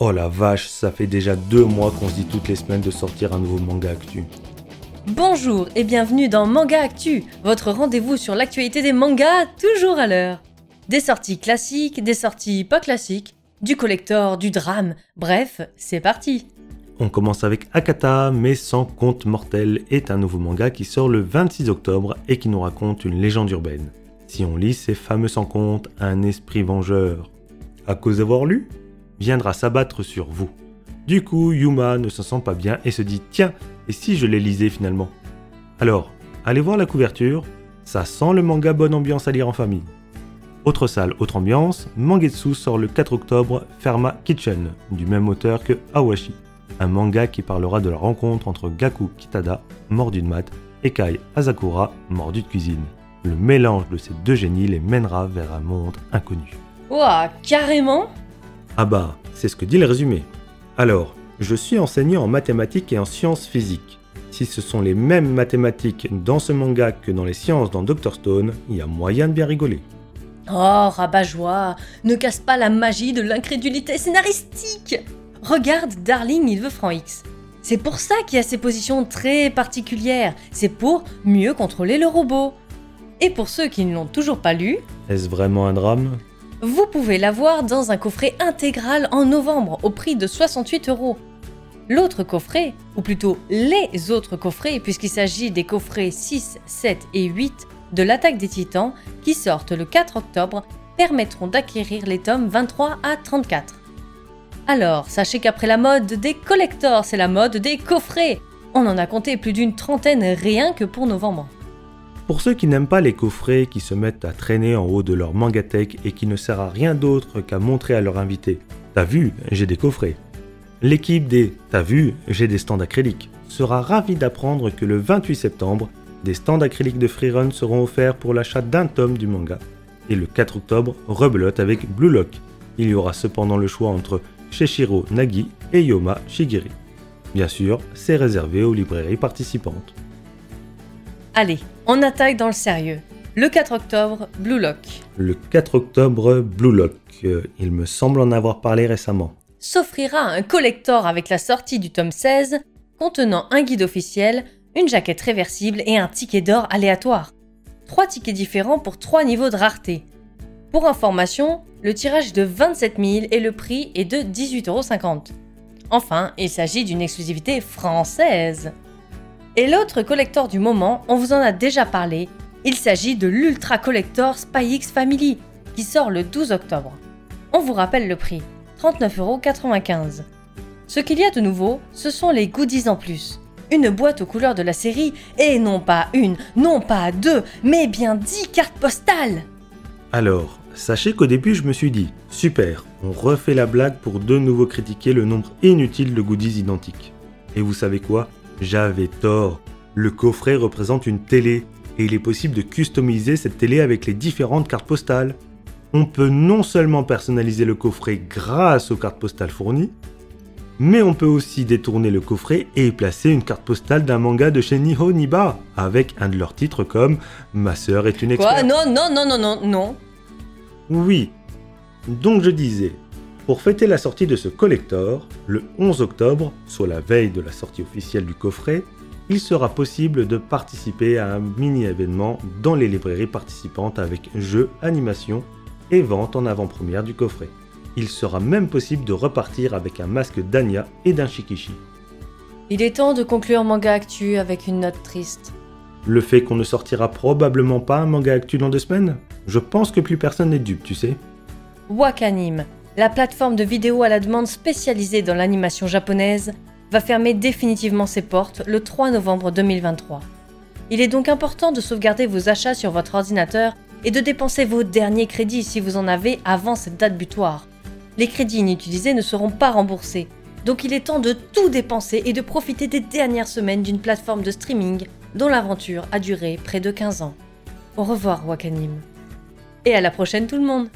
Oh la vache, ça fait déjà deux mois qu'on se dit toutes les semaines de sortir un nouveau manga actu. Bonjour et bienvenue dans Manga Actu, votre rendez-vous sur l'actualité des mangas toujours à l'heure. Des sorties classiques, des sorties pas classiques, du collector, du drame, bref, c'est parti. On commence avec Akata, mais sans compte mortel, est un nouveau manga qui sort le 26 octobre et qui nous raconte une légende urbaine. Si on lit ces fameux sans compte, un esprit vengeur, à cause d'avoir lu, viendra s'abattre sur vous. Du coup, Yuma ne se sent pas bien et se dit Tiens, et si je les lisais finalement? Alors, allez voir la couverture, ça sent le manga bonne ambiance à lire en famille. Autre salle, autre ambiance, Mangetsu sort le 4 octobre Ferma Kitchen, du même auteur que Awashi, un manga qui parlera de la rencontre entre Gaku Kitada, mordu de maths, et Kai Asakura, mordu de cuisine. Le mélange de ces deux génies les mènera vers un monde inconnu. Ouah, carrément? Ah bah, c'est ce que dit le résumé. Alors, je suis enseignant en mathématiques et en sciences physiques. Si ce sont les mêmes mathématiques dans ce manga que dans les sciences dans Dr Stone, il y a moyen de bien rigoler. Oh, rabat-joie, ne casse pas la magie de l'incrédulité scénaristique Regarde Darling, il veut franc X. C'est pour ça qu'il y a ces positions très particulières, c'est pour mieux contrôler le robot. Et pour ceux qui ne l'ont toujours pas lu, Est-ce vraiment un drame? Vous pouvez l'avoir dans un coffret intégral en novembre au prix de 68 euros. L'autre coffret, ou plutôt les autres coffrets, puisqu'il s'agit des coffrets 6, 7 et 8 de l'attaque des titans qui sortent le 4 octobre, permettront d'acquérir les tomes 23 à 34. Alors, sachez qu'après la mode des collectors, c'est la mode des coffrets. On en a compté plus d'une trentaine rien que pour novembre. Pour ceux qui n'aiment pas les coffrets qui se mettent à traîner en haut de leur mangatech et qui ne sert à rien d'autre qu'à montrer à leur invité T'as vu, j'ai des coffrets. L'équipe des T'as vu, j'ai des stands acryliques sera ravie d'apprendre que le 28 septembre, des stands acryliques de Freerun seront offerts pour l'achat d'un tome du manga. Et le 4 octobre, rebelote avec Blue Lock. Il y aura cependant le choix entre Sheshiro Nagi et Yoma Shigiri. Bien sûr, c'est réservé aux librairies participantes. Allez, on attaque dans le sérieux. Le 4 octobre, Blue Lock. Le 4 octobre, Blue Lock. Euh, il me semble en avoir parlé récemment. s'offrira un collector avec la sortie du tome 16, contenant un guide officiel, une jaquette réversible et un ticket d'or aléatoire. Trois tickets différents pour trois niveaux de rareté. Pour information, le tirage est de 27 000 et le prix est de 18,50€. Enfin, il s'agit d'une exclusivité française. Et l'autre collector du moment, on vous en a déjà parlé, il s'agit de l'Ultra Collector Spy X Family, qui sort le 12 octobre. On vous rappelle le prix, 39,95€. Ce qu'il y a de nouveau, ce sont les goodies en plus. Une boîte aux couleurs de la série, et non pas une, non pas deux, mais bien 10 cartes postales Alors, sachez qu'au début je me suis dit, super, on refait la blague pour de nouveau critiquer le nombre inutile de goodies identiques. Et vous savez quoi? J'avais tort. Le coffret représente une télé, et il est possible de customiser cette télé avec les différentes cartes postales. On peut non seulement personnaliser le coffret grâce aux cartes postales fournies, mais on peut aussi détourner le coffret et y placer une carte postale d'un manga de chez Nihon Niba, avec un de leurs titres comme Ma sœur est une Quoi? experte. Non, non, non, non, non, non. Oui. Donc je disais, pour fêter la sortie de ce collector, le 11 octobre, soit la veille de la sortie officielle du coffret, il sera possible de participer à un mini-événement dans les librairies participantes avec jeux, animations et vente en avant-première du coffret. Il sera même possible de repartir avec un masque d'Anya et d'un shikishi. Il est temps de conclure Manga Actu avec une note triste. Le fait qu'on ne sortira probablement pas un manga actu dans deux semaines? Je pense que plus personne n'est dupe, tu sais. Wakanim, la plateforme de vidéo à la demande spécialisée dans l'animation japonaise, va fermer définitivement ses portes le 3 novembre 2023. Il est donc important de sauvegarder vos achats sur votre ordinateur et de dépenser vos derniers crédits si vous en avez avant cette date butoir. Les crédits inutilisés ne seront pas remboursés, donc il est temps de tout dépenser et de profiter des dernières semaines d'une plateforme de streaming dont l'aventure a duré près de 15 ans. Au revoir Wakanim. Et à la prochaine tout le monde